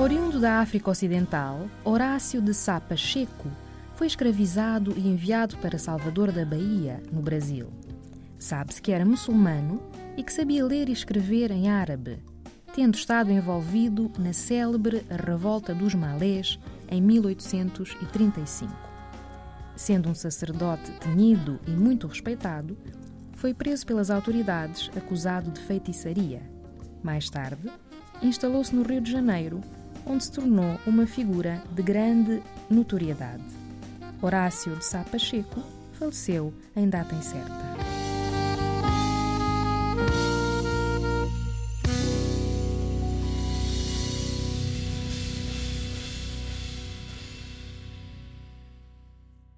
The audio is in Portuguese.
Oriundo da África Ocidental, Horácio de Sá Pacheco foi escravizado e enviado para Salvador da Bahia, no Brasil. Sabe-se que era muçulmano e que sabia ler e escrever em árabe, tendo estado envolvido na célebre Revolta dos Malês em 1835. Sendo um sacerdote temido e muito respeitado, foi preso pelas autoridades acusado de feitiçaria. Mais tarde, instalou-se no Rio de Janeiro, onde se tornou uma figura de grande notoriedade. Horácio de Sá Pacheco faleceu em data incerta.